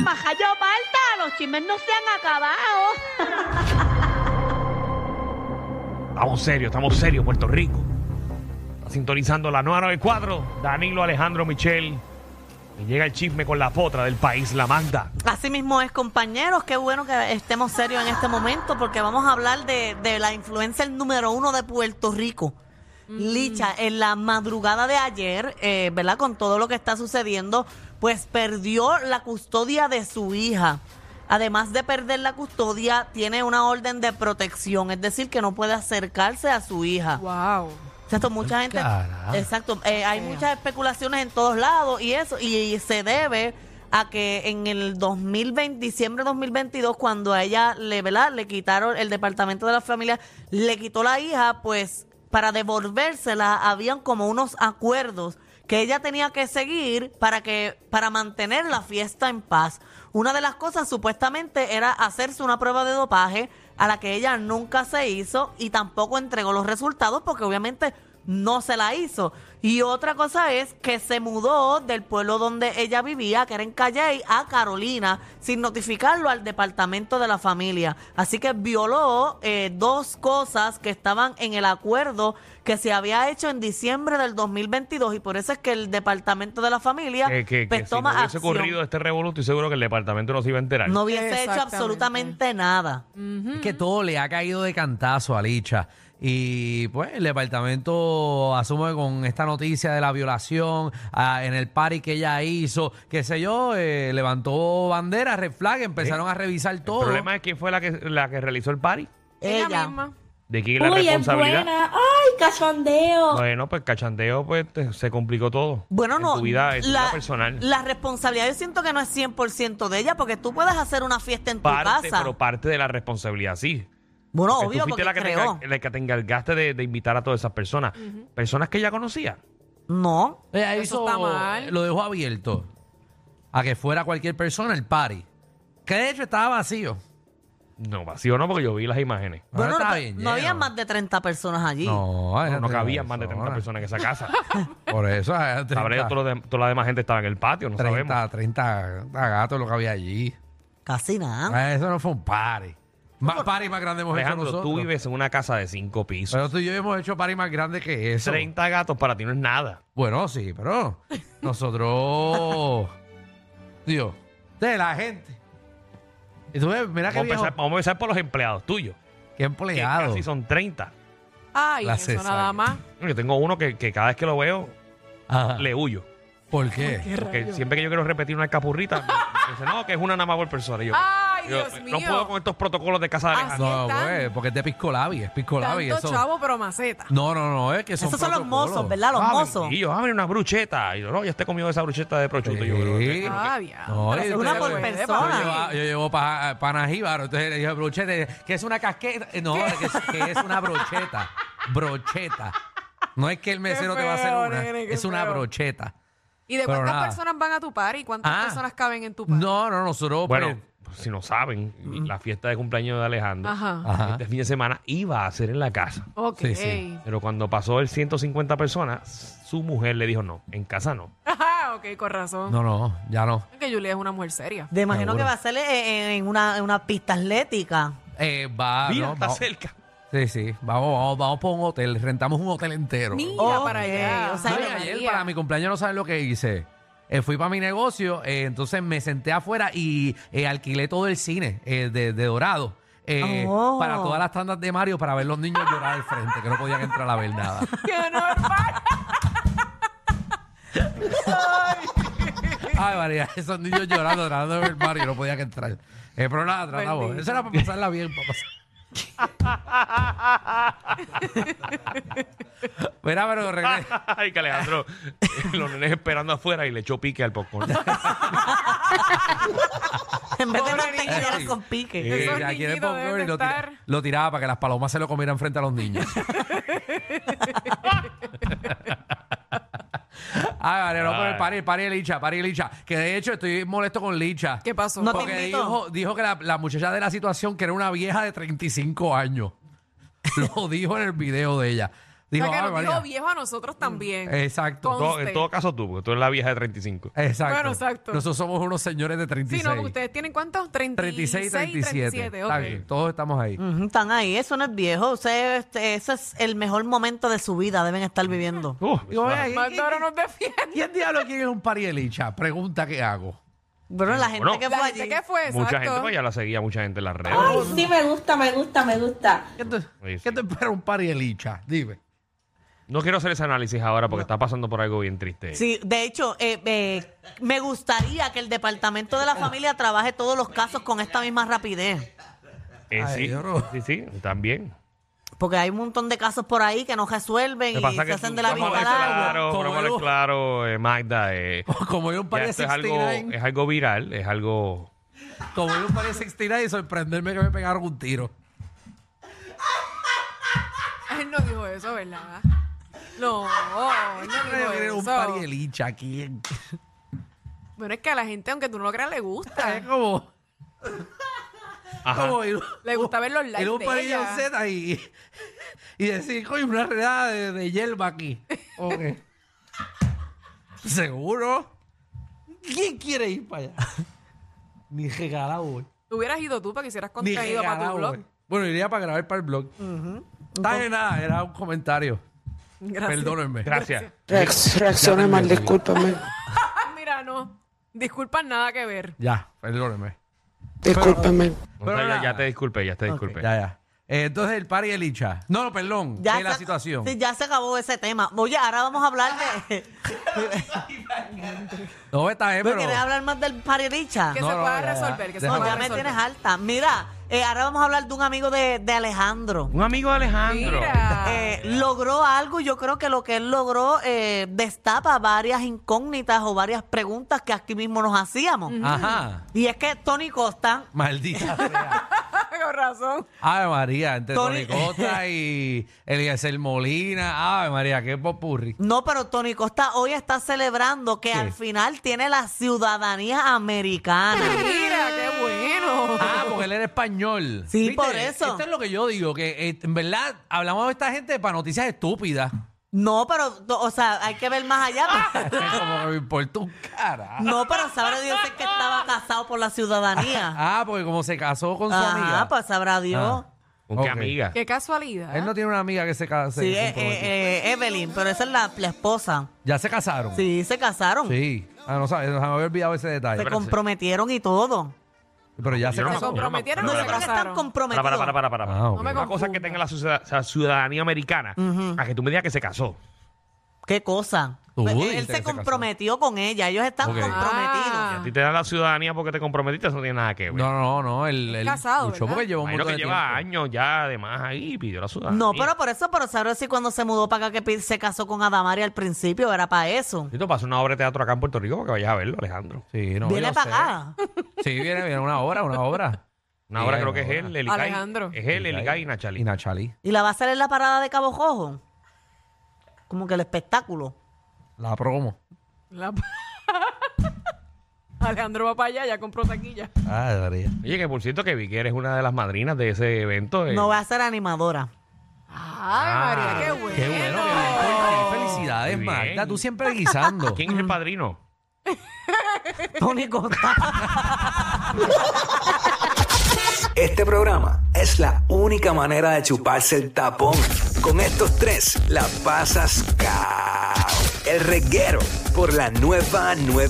Ay, majayo falta, los chismes no se han acabado. Estamos serios, estamos serios, Puerto Rico. Está sintonizando la 994, Danilo Alejandro Michel. Y llega el chisme con la potra del país, la Magda. Así mismo es, compañeros. Qué bueno que estemos serios en este momento porque vamos a hablar de, de la influencer número uno de Puerto Rico. Licha, en la madrugada de ayer, eh, ¿verdad? Con todo lo que está sucediendo, pues perdió la custodia de su hija. Además de perder la custodia, tiene una orden de protección, es decir, que no puede acercarse a su hija. Wow. Exacto, mucha gente. Carajo. Exacto, eh, hay muchas especulaciones en todos lados y eso, y, se debe a que en el 2020, diciembre de 2022, cuando a ella le, ¿verdad? le quitaron el departamento de la familia, le quitó la hija, pues para devolvérsela habían como unos acuerdos que ella tenía que seguir para que para mantener la fiesta en paz. Una de las cosas supuestamente era hacerse una prueba de dopaje a la que ella nunca se hizo y tampoco entregó los resultados porque obviamente no se la hizo. Y otra cosa es que se mudó del pueblo donde ella vivía, que era en Calley, a Carolina, sin notificarlo al departamento de la familia. Así que violó eh, dos cosas que estaban en el acuerdo que se había hecho en diciembre del 2022 y por eso es que el departamento de la familia Que, que, que pues, si toma no hubiese acción. ocurrido este revoluto, y seguro que el departamento no se iba a enterar. No hubiese hecho absolutamente nada. Es que todo le ha caído de cantazo a Licha. Y pues el departamento asume con esta noticia de la violación ah, en el party que ella hizo, qué sé yo, eh, levantó bandera, red flag, empezaron a revisar El todo. problema es quién fue la que, la que realizó el party. Ella, Ella. misma. ¿De quién es la Uy, es responsabilidad? buena. Ay, cachondeo. Bueno, pues cachandeo, pues te- se complicó todo. Bueno, En no. Tu vida, en tu la, vida personal. La responsabilidad yo siento que no es 100% de ella, porque tú puedes hacer una fiesta en tu parte, casa. pero parte de la responsabilidad, sí. Bueno, Porque obvio, tú fuiste porque la que, te, creó. la que te encargaste de, de invitar a todas esas personas. Personas que ella conocía. No. Ella Eso hizo, está mal. lo dejó abierto a que fuera cualquier persona el party. Que de hecho estaba vacío. No, vacío no, porque yo vi las imágenes. Bueno, Bueno, está no, bien no lleno. había más de 30 personas allí. No, No, era no 30 cabían más de 30 personas en esa casa. Por eso, era 30, Sabré yo, todo lo de- toda la demás gente estaba en el patio, no 30, sabemos. 30, 30 gatos lo que había allí. Casi nada. Eso no fue un party. Más party más grande hemos hecho nosotros. tú vives en una casa de cinco pisos. Pero tú y yo hemos hecho party más grande que eso. 30 gatos para ti no es nada. Bueno, sí, pero nosotros... Dios, de la gente. Y tú ves, mira Vamos a, viejo, empezar, vamos a empezar por los empleados tuyos. qué Que empleado. casi son 30. Ay, La eso cesárea. nada más. Yo tengo uno que, que cada vez que lo veo, Ajá. le huyo. ¿Por qué? Porque siempre que yo quiero repetir una escapurrita, me me dice, no, que es una nada más por persona. Y yo, Ay, yo, Dios no mío. puedo con estos protocolos de casa de Alejandro. No, pues, porque es de Pisco Labi, es Pisco Labi. Tanto Eso. chavo, pero maceta. No, no, no, es que son Esos son los protocolos. mozos, ¿verdad? Los Abre- mozos. Y yo, abre una brucheta. Y yo, no, ya te comió esa brucheta de prosciutto. Y yo, pero, Sí. pero, Ah. No, Pero y una por yo persona. llevo- Yo llevo pa- panajíbaro, entonces le dije brochete, que es una casqueta. Eh, No, que es, que es una brocheta. Brocheta. No es que el mesero te va a hacer feo, una, nene, qué es una feo. brocheta. ¿Y de Pero cuántas nada. personas van a tu party? ¿Cuántas Ah. personas caben en tu party? No, no, nosotros. Bueno, pues, si no saben, la fiesta de cumpleaños de Alejandro, Ajá. Ajá. este fin de semana iba a ser en la casa. Ok. Sí, sí. Pero cuando pasó el 150 personas, su mujer le dijo, no, en casa no. Ajá, ok, con razón. No, no, ya no. Es que Julia es una mujer seria. De imagino Seguro. que va a ser en, en una, en una pista atlética. Eh, va, Mira, no, está cerca. Sí, sí. Vamos, vamos, vamos por un hotel. Rentamos un hotel entero. Mira para allá. o sea, No, ayer para mi cumpleaños no saben lo que hice. Eh, fui para mi negocio, eh, entonces me senté afuera y eh, alquilé todo el cine eh, de, de Dorado. eh, Oh. Para todas las tandas de Mario para ver los niños llorar al frente, que no podían entrar a ver nada. ¡Qué normal! Ay, María, esos niños llorando, tratando de ver Mario, no podían entrar. Eh, pero nada, tratamos. Bendito. Eso era para pasarla bien, para pasar. Mira, pero regresa. Ay, que Alejandro, los nenes esperando afuera y le echó pique al popcorn. En vez de Pobre mantequilla niño. con pique. Esos Eh, aquí en el niñitos popcorn deben y lo, de tira- estar- lo tiraba para que las palomas se lo comieran frente a los niños. Ay, vale, no, pero el Ay. pari, el pari de Licha, pari de Licha. Que de hecho estoy molesto con Licha. ¿Qué pasó? No te Porque invito. dijo, dijo que la, la muchacha de la situación, que era una vieja de 35 años. Lo dijo en el video de ella. Dijo, o sea, que "Ave nos dijo María". viejo a nosotros también. Exacto. En todo- en todo caso tú, porque tú eres la vieja de 35. Exacto. Bueno, exacto. Nosotros somos unos señores de 36. Sí, no, porque ustedes tienen cuántos? 36, 36 y 37. 37, Está ok. bien, todos estamos ahí. Ujú, están ahí, eso no es viejo. Ese, este, ese es el mejor momento de su vida, deben estar viviendo. Uh, eso- "Ey, Maldoro nos defiende. ¿Quién diablo quiere un parielicha? Pregunta qué hago. Bueno, la gente Bueno. que La fue gente allí. que fue, mucha exacto. gente, pues ya la seguía mucha gente en las redes. Ay, sí, me gusta, me gusta, me gusta. ¿Qué te, Sí, ¿qué sí. te espera un parielicha? Dime. No quiero hacer ese análisis ahora porque está pasando por algo bien triste. Sí, de hecho, eh, eh, me gustaría que el Departamento de la Familia trabaje todos los casos con esta misma rapidez. Eh, Ay, sí, sí, sí, también. Porque hay un montón de casos por ahí que no resuelven y se hacen de la vista larga. claro, Como yo. claro, eh, Magda. eh, Como yo un pari esto es algo, 69, es algo viral, es algo... como yo un pari 69 y sorprenderme que me pegaron un tiro. Él no dijo eso, ¿verdad? No, no dijo quiero un eso. parielicha. ¿Quién? Bueno, es que a la gente, aunque tú no lo creas, le gusta. Es como... Ajá. como ir, Le gusta ver los ir likes un de parillo ella. Z y, y decir, coño, una redada de, de hierba aquí. Ok. ¿Seguro? ¿Quién quiere ir para allá? Ni regalado, güey. Hubieras ido tú para que hicieras Ni contenido para regalado, tu blog. güey. Bueno, iría para grabar para el blog. Está nada, era un comentario. Gracias. Perdónenme. Gracias. Reacc- Reaccione mal, discúlpame. Mira, no. Disculpas, nada que ver. Ya, perdónenme. Discúlpame. Pero Pero ya, nada. ya te disculpé, ya te disculpé. Ya, ya. Eh, entonces el pari el Licha. No, no, perdón. Ya es la se- situación. Sí, ya se acabó ese tema. Oye, ahora vamos a hablar de... No, está bien, ¿No pero. quieres hablar más del pariricha? Que No, se no, pueda ya, ya. resolver. Que se Déjame. No, pueda ya me resolver. tienes alta. Mira, eh, ahora vamos a hablar de un amigo de, de Alejandro. Un amigo de Alejandro. Mira. Eh, logró algo, yo creo que lo que él logró eh, destapa varias incógnitas o varias preguntas que aquí mismo nos hacíamos. Ajá. Y es que Tony Costa, Maldita sea. Con razón. Ave María, entre Tony- Tony Costa y Eliezer Molina. Ave María, qué popurri. no, pero Tony Costa hoy está celebrando que ¿Qué? al final tiene la ciudadanía americana. Era español. Sí, por eso. Esto es lo que yo digo, que eh, en verdad hablamos de esta gente para noticias estúpidas. No, pero, o sea, hay que ver más allá. Como que me importa un cara. No, pero sabrá Dios es que estaba casado por la ciudadanía. Ah, porque como se casó con su Ajá, amiga. pues sabrá Dios. Ah. ¿Con qué Ok. amiga? Qué casualidad. Él no tiene una amiga que se casó. Sí, eh, eh, eh, Evelyn, pero esa es la, la esposa. ya se casaron. Sí, se casaron. Sí. Ah, no sabes, nos había olvidado ese detalle. Se comprometieron y todo. Pero ya se no me ¿Se casó. acuerdo. comprometieron No, o yo se creo que están comprometidos. Para, para, para, para, para. Ah, ok. No me Una cosa es que tenga la, ciudad- la ciudadanía americana a que tú me digas que se casó. ¿Qué cosa? Pues, él se comprometió con ella. Ellos están Ok. comprometidos. Ah. A ti te dan la ciudadanía porque te comprometiste, eso no tiene nada que ver. No, no, no. Él, él Casado, luchó ¿verdad? porque llevó un Imagino montón que de lleva tiempo. años ya además ahí y pidió la ciudadanía. No, pero por eso, pero sabrá si cuando se mudó para acá que pi- se casó con Adamari al principio era para eso. Esto pasa una obra de teatro acá en Puerto Rico para que vayas a verlo, Alejandro. Sí, no, Viene yo para acá. Sí, viene, viene una obra, una obra. Una obra creo que es una él, obra. Elicay. Alejandro. Es él, Elicay y Nachali. Y Nachali. Y la va a hacer en la parada de Cabo Jojo. Como que el espectáculo. La promo. La- Alejandro va para allá, ya compró taquilla. Ah, María. Oye, que por cierto que vi que eres una de las madrinas de ese evento. eh. No va a ser animadora. Ay, María, qué bueno. Qué bueno, qué bien por ti. Felicidades, Muy bien. Magda. Tú siempre guisando. ¿Quién es el padrino? Tony Costa. Este programa es la única manera de chuparse el tapón. Con estos tres la pasas cao. El reguero por la nueva nueva.